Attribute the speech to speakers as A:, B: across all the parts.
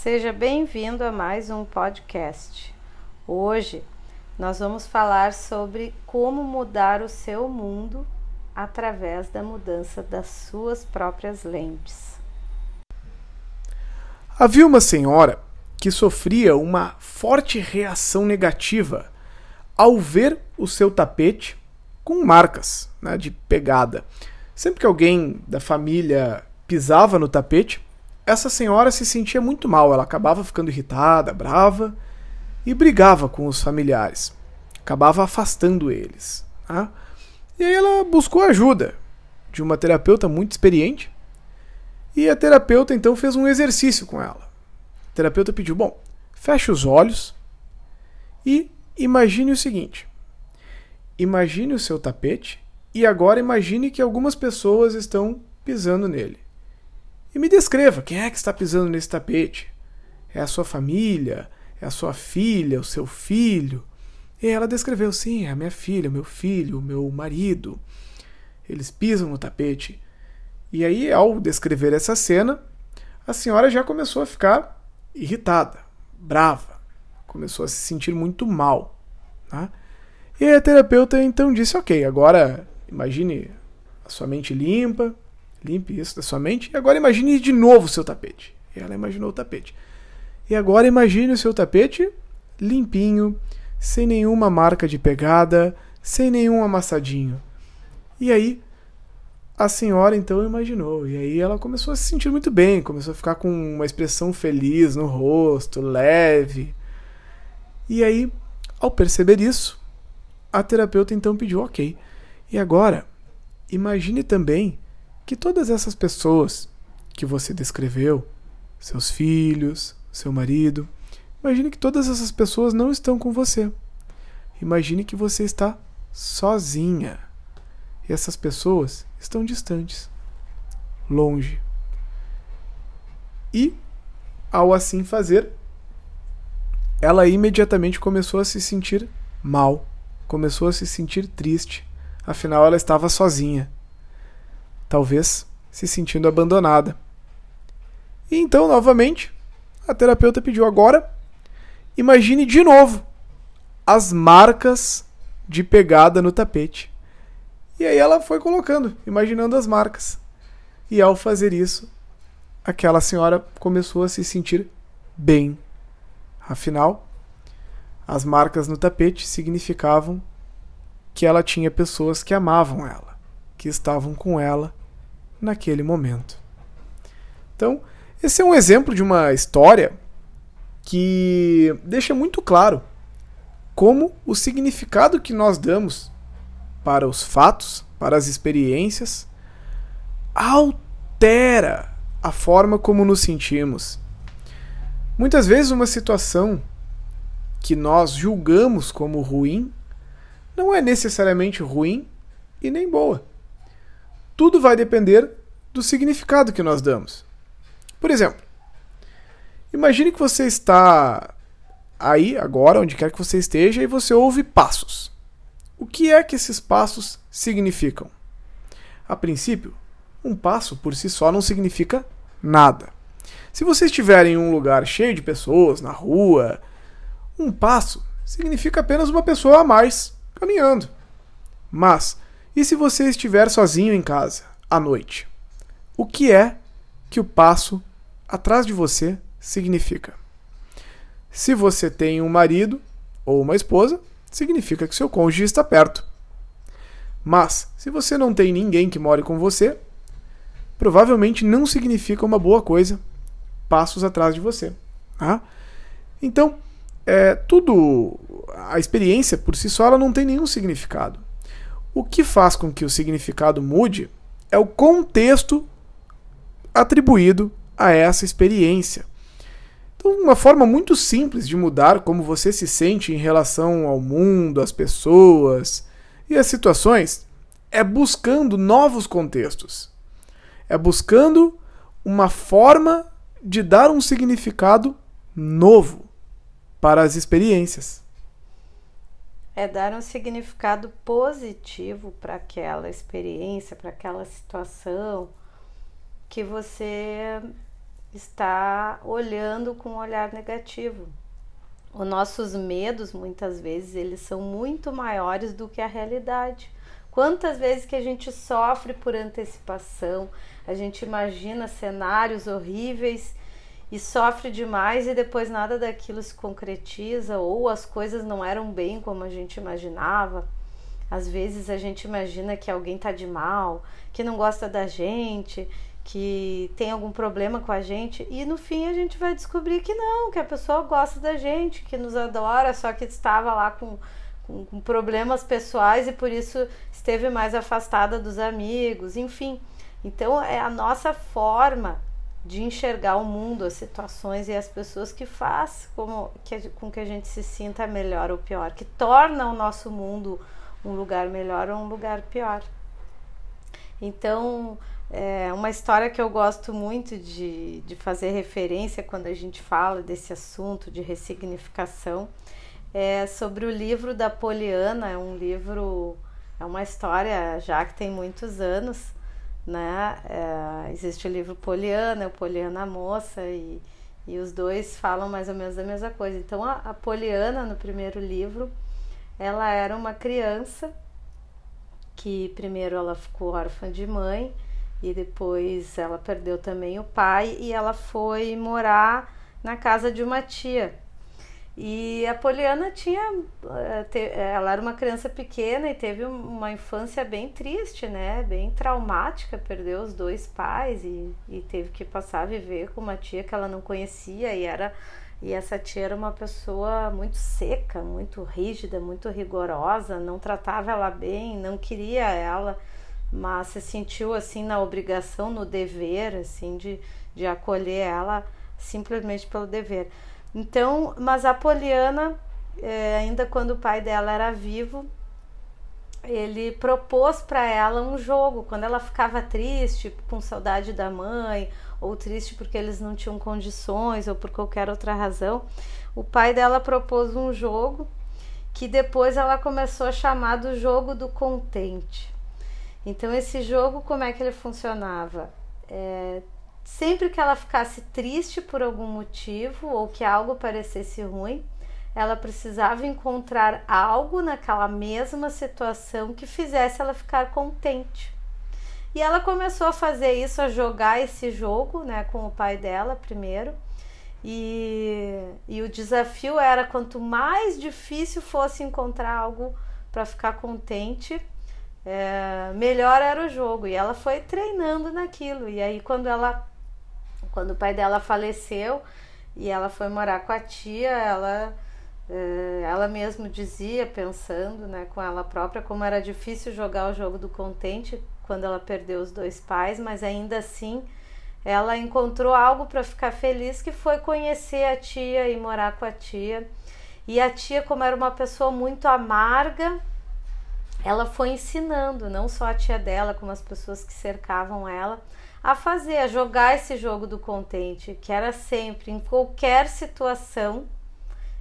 A: Seja bem-vindo a mais um podcast. Hoje nós vamos falar sobre como mudar o seu mundo através da mudança das suas próprias lentes.
B: Havia uma senhora que sofria uma forte reação negativa ao ver o seu tapete com marcas né, de pegada. Sempre que alguém da família pisava no tapete, essa senhora se sentia muito mal. Ela acabava ficando irritada, brava e brigava com os familiares. Acabava afastando eles. Tá? E aí ela buscou ajuda de uma terapeuta muito experiente. E a terapeuta então fez um exercício com ela. A terapeuta pediu: bom, feche os olhos e imagine o seguinte: imagine o seu tapete e agora imagine que algumas pessoas estão pisando nele. E me descreva quem é que está pisando nesse tapete. É a sua família? É a sua filha? O seu filho? E ela descreveu: sim, é a minha filha, o meu filho, o meu marido. Eles pisam no tapete. E aí, ao descrever essa cena, a senhora já começou a ficar irritada, brava, começou a se sentir muito mal. Tá? E a terapeuta então disse: Ok, agora imagine a sua mente limpa, limpe isso da sua mente, e agora imagine de novo o seu tapete. Ela imaginou o tapete. E agora imagine o seu tapete limpinho, sem nenhuma marca de pegada, sem nenhum amassadinho. E aí a senhora então imaginou, e aí ela começou a se sentir muito bem, começou a ficar com uma expressão feliz no rosto, leve. E aí, ao perceber isso, a terapeuta então pediu ok. E agora, imagine também que todas essas pessoas que você descreveu, seus filhos, seu marido, imagine que todas essas pessoas não estão com você. Imagine que você está sozinha. E essas pessoas estão distantes, longe. E, ao assim fazer, ela imediatamente começou a se sentir mal, começou a se sentir triste, afinal ela estava sozinha, talvez se sentindo abandonada. E então, novamente, a terapeuta pediu agora, imagine de novo as marcas de pegada no tapete. E aí ela foi colocando, imaginando as marcas. E ao fazer isso, aquela senhora começou a se sentir bem. Afinal, as marcas no tapete significavam que ela tinha pessoas que amavam ela, que estavam com ela naquele momento. Então, esse é um exemplo de uma história que deixa muito claro como o significado que nós damos para os fatos, para as experiências, altera a forma como nos sentimos. Muitas vezes, uma situação que nós julgamos como ruim não é necessariamente ruim e nem boa. Tudo vai depender do significado que nós damos. Por exemplo, imagine que você está aí, agora, onde quer que você esteja, e você ouve passos. O que é que esses passos significam? A princípio, um passo por si só não significa nada. Se você estiver em um lugar cheio de pessoas, na rua, um passo significa apenas uma pessoa a mais caminhando. Mas, e se você estiver sozinho em casa, à noite? O que é que o passo atrás de você significa? Se você tem um marido ou uma esposa, significa que seu cônjuge está perto. Mas, se você não tem ninguém que more com você, provavelmente não significa uma boa coisa passos atrás de você. Tá? Então, é, tudo, a experiência por si só ela não tem nenhum significado. O que faz com que o significado mude é o contexto atribuído a essa experiência. Então, uma forma muito simples de mudar como você se sente em relação ao mundo, às pessoas e às situações é buscando novos contextos. É buscando uma forma de dar um significado novo para as experiências.
A: É dar um significado positivo para aquela experiência, para aquela situação que você está olhando com um olhar negativo. Os nossos medos, muitas vezes, eles são muito maiores do que a realidade. Quantas vezes que a gente sofre por antecipação, a gente imagina cenários horríveis e sofre demais e depois nada daquilo se concretiza ou as coisas não eram bem como a gente imaginava. Às vezes a gente imagina que alguém tá de mal, que não gosta da gente, que tem algum problema com a gente e no fim a gente vai descobrir que não, que a pessoa gosta da gente, que nos adora, só que estava lá com, com, com problemas pessoais e por isso esteve mais afastada dos amigos, enfim. Então é a nossa forma de enxergar o mundo, as situações e as pessoas que faz como que, com que a gente se sinta melhor ou pior, que torna o nosso mundo um lugar melhor ou um lugar pior. Então, é uma história que eu gosto muito de, de fazer referência quando a gente fala desse assunto de ressignificação é sobre o livro da Poliana, é um livro, é uma história já que tem muitos anos, né? É, existe o livro Poliana, o Poliana Moça e, e os dois falam mais ou menos da mesma coisa. Então a, a Poliana no primeiro livro, ela era uma criança que primeiro ela ficou órfã de mãe e depois ela perdeu também o pai e ela foi morar na casa de uma tia. E a Poliana tinha, eh, ela era uma criança pequena e teve uma infância bem triste, né? Bem traumática, perdeu os dois pais e, e teve que passar a viver com uma tia que ela não conhecia e era e essa tia era uma pessoa muito seca, muito rígida, muito rigorosa, não tratava ela bem, não queria ela mas se sentiu assim na obrigação, no dever, assim, de, de acolher ela simplesmente pelo dever. Então, mas a Poliana, é, ainda quando o pai dela era vivo, ele propôs para ela um jogo. Quando ela ficava triste, com saudade da mãe, ou triste porque eles não tinham condições, ou por qualquer outra razão, o pai dela propôs um jogo que depois ela começou a chamar do jogo do contente. Então esse jogo como é que ele funcionava? É, sempre que ela ficasse triste por algum motivo ou que algo parecesse ruim, ela precisava encontrar algo naquela mesma situação que fizesse ela ficar contente. E ela começou a fazer isso, a jogar esse jogo, né, com o pai dela primeiro. E, e o desafio era quanto mais difícil fosse encontrar algo para ficar contente, é, melhor era o jogo. E ela foi treinando naquilo. E aí quando ela, quando o pai dela faleceu e ela foi morar com a tia, ela é, ela mesmo dizia, pensando né, com ela própria, como era difícil jogar o jogo do contente quando ela perdeu os dois pais, mas ainda assim ela encontrou algo para ficar feliz, que foi conhecer a tia e morar com a tia. E a tia, como era uma pessoa muito amarga, ela foi ensinando, não só a tia dela, como as pessoas que cercavam ela, a fazer, a jogar esse jogo do contente, que era sempre, em qualquer situação,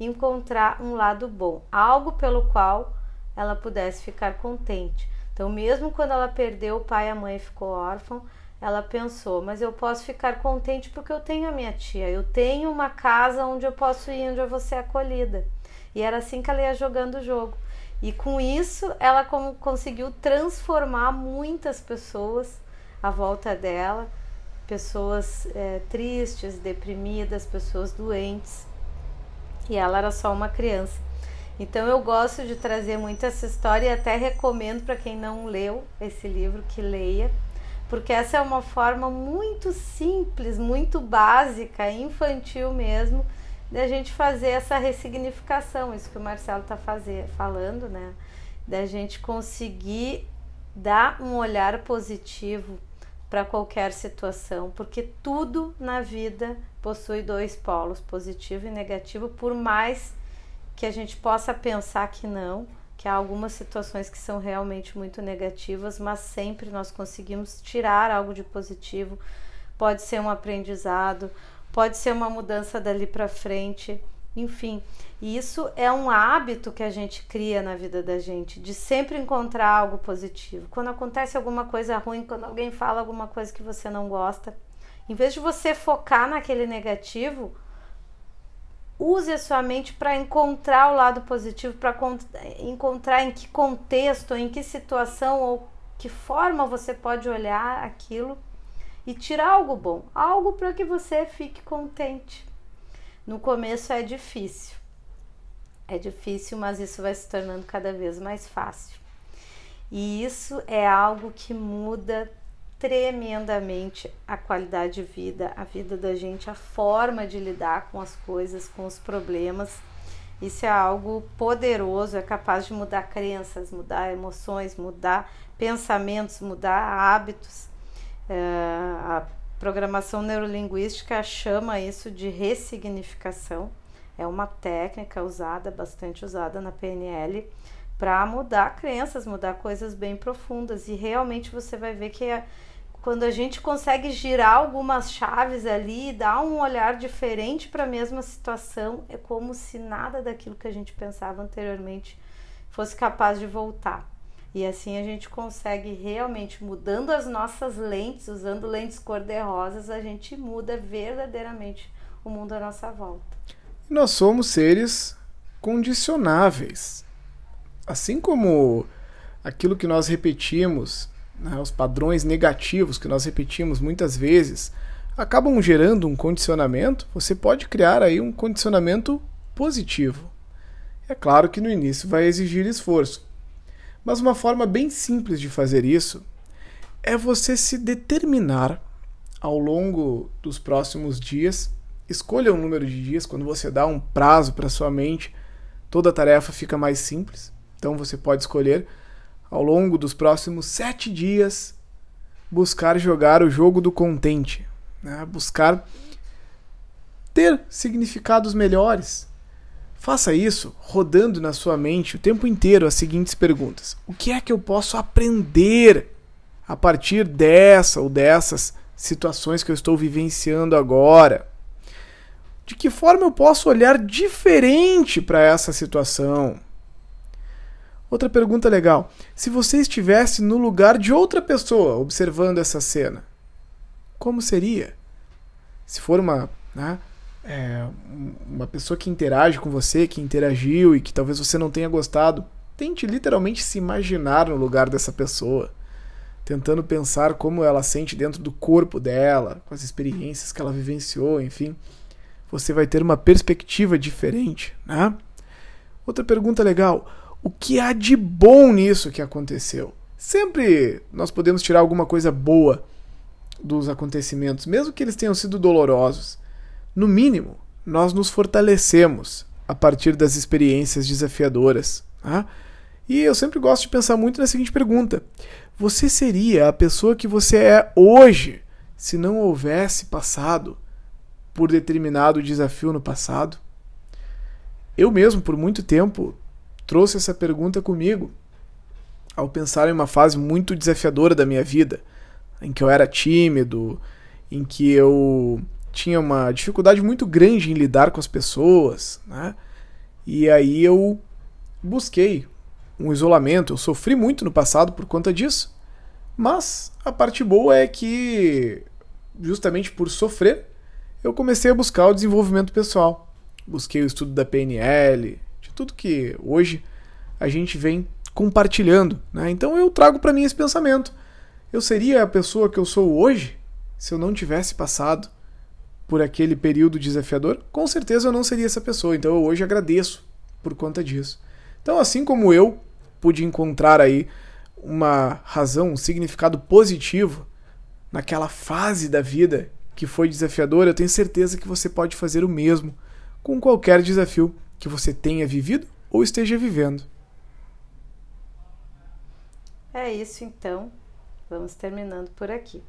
A: encontrar um lado bom, algo pelo qual ela pudesse ficar contente. Então, mesmo quando ela perdeu o pai e a mãe ficou órfã, ela pensou: mas eu posso ficar contente porque eu tenho a minha tia, eu tenho uma casa onde eu posso ir, onde eu vou ser acolhida. E era assim que ela ia jogando o jogo. E com isso, ela conseguiu transformar muitas pessoas à volta dela, pessoas é, tristes, deprimidas, pessoas doentes. E ela era só uma criança. Então eu gosto de trazer muito essa história e até recomendo para quem não leu esse livro que leia, porque essa é uma forma muito simples, muito básica, infantil mesmo, da gente fazer essa ressignificação, isso que o Marcelo está falando, né? Da gente conseguir dar um olhar positivo para qualquer situação, porque tudo na vida possui dois polos, positivo e negativo, por mais que a gente possa pensar que não, que há algumas situações que são realmente muito negativas, mas sempre nós conseguimos tirar algo de positivo. Pode ser um aprendizado, pode ser uma mudança dali para frente, enfim. E isso é um hábito que a gente cria na vida da gente, de sempre encontrar algo positivo. Quando acontece alguma coisa ruim, quando alguém fala alguma coisa que você não gosta, Em vez de você focar naquele negativo, use a sua mente para encontrar o lado positivo, para encontrar em que contexto, em que situação ou que forma você pode olhar aquilo e tirar algo bom, algo para que você fique contente. No começo é difícil, é difícil, mas isso vai se tornando cada vez mais fácil. E isso é algo que muda tremendamente a qualidade de vida, a vida da gente, a forma de lidar com as coisas, com os problemas. Isso é algo poderoso, é capaz de mudar crenças, mudar emoções, mudar pensamentos, mudar hábitos. É, a programação neurolinguística chama isso de ressignificação. É uma técnica usada, bastante usada na PNL, para mudar crenças, mudar coisas bem profundas. E realmente você vai ver que é, quando a gente consegue girar algumas chaves ali e dar um olhar diferente para a mesma situação, é como se nada daquilo que a gente pensava anteriormente fosse capaz de voltar. E assim a gente consegue realmente, mudando as nossas lentes, usando lentes cor-de-rosas, a gente muda verdadeiramente o mundo à nossa volta.
B: Nós somos seres condicionáveis. Assim como aquilo que nós repetimos, né, os padrões negativos que nós repetimos muitas vezes, acabam gerando um condicionamento, você pode criar aí um condicionamento positivo. É claro que no início vai exigir esforço, mas uma forma bem simples de fazer isso é você se determinar ao longo dos próximos dias. Escolha um número de dias, quando você dá um prazo para sua mente, toda a tarefa fica mais simples. Então você pode escolher ao longo dos próximos sete dias buscar jogar o jogo do contente, né? buscar ter significados melhores, Faça isso rodando na sua mente o tempo inteiro as seguintes perguntas: O que é que eu posso aprender a partir dessa ou dessas situações que eu estou vivenciando agora? De que forma eu posso olhar diferente para essa situação? Outra pergunta legal: se você estivesse no lugar de outra pessoa observando essa cena, como seria? Se for uma, né, é, uma pessoa que interage com você, que interagiu e que talvez você não tenha gostado, tente literalmente se imaginar no lugar dessa pessoa, tentando pensar como ela sente dentro do corpo dela, com as experiências que ela vivenciou, enfim. Você vai ter uma perspectiva diferente, né? Outra pergunta legal: o que há de bom nisso que aconteceu? Sempre nós podemos tirar alguma coisa boa dos acontecimentos, mesmo que eles tenham sido dolorosos. No mínimo, nós nos fortalecemos a partir das experiências desafiadoras. Tá? E eu sempre gosto de pensar muito na seguinte pergunta: Você seria a pessoa que você é hoje se não houvesse passado por determinado desafio no passado? Eu mesmo, por muito tempo, trouxe essa pergunta comigo ao pensar em uma fase muito desafiadora da minha vida, em que eu era tímido, em que eu tinha uma dificuldade muito grande em lidar com as pessoas, né? E aí eu busquei um isolamento. Eu sofri muito no passado por conta disso. Mas a parte boa é que, justamente por sofrer, eu comecei a buscar o desenvolvimento pessoal. Busquei o estudo da PNL, de tudo que hoje a gente vem compartilhando. Né? Então eu trago para mim esse pensamento. Eu seria a pessoa que eu sou hoje se eu não tivesse passado por aquele período desafiador, com certeza eu não seria essa pessoa. Então eu hoje agradeço por conta disso. Então, assim como eu pude encontrar aí uma razão, um significado positivo naquela fase da vida que foi desafiadora, eu tenho certeza que você pode fazer o mesmo com qualquer desafio que você tenha vivido ou esteja vivendo.
A: É isso então. Vamos terminando por aqui.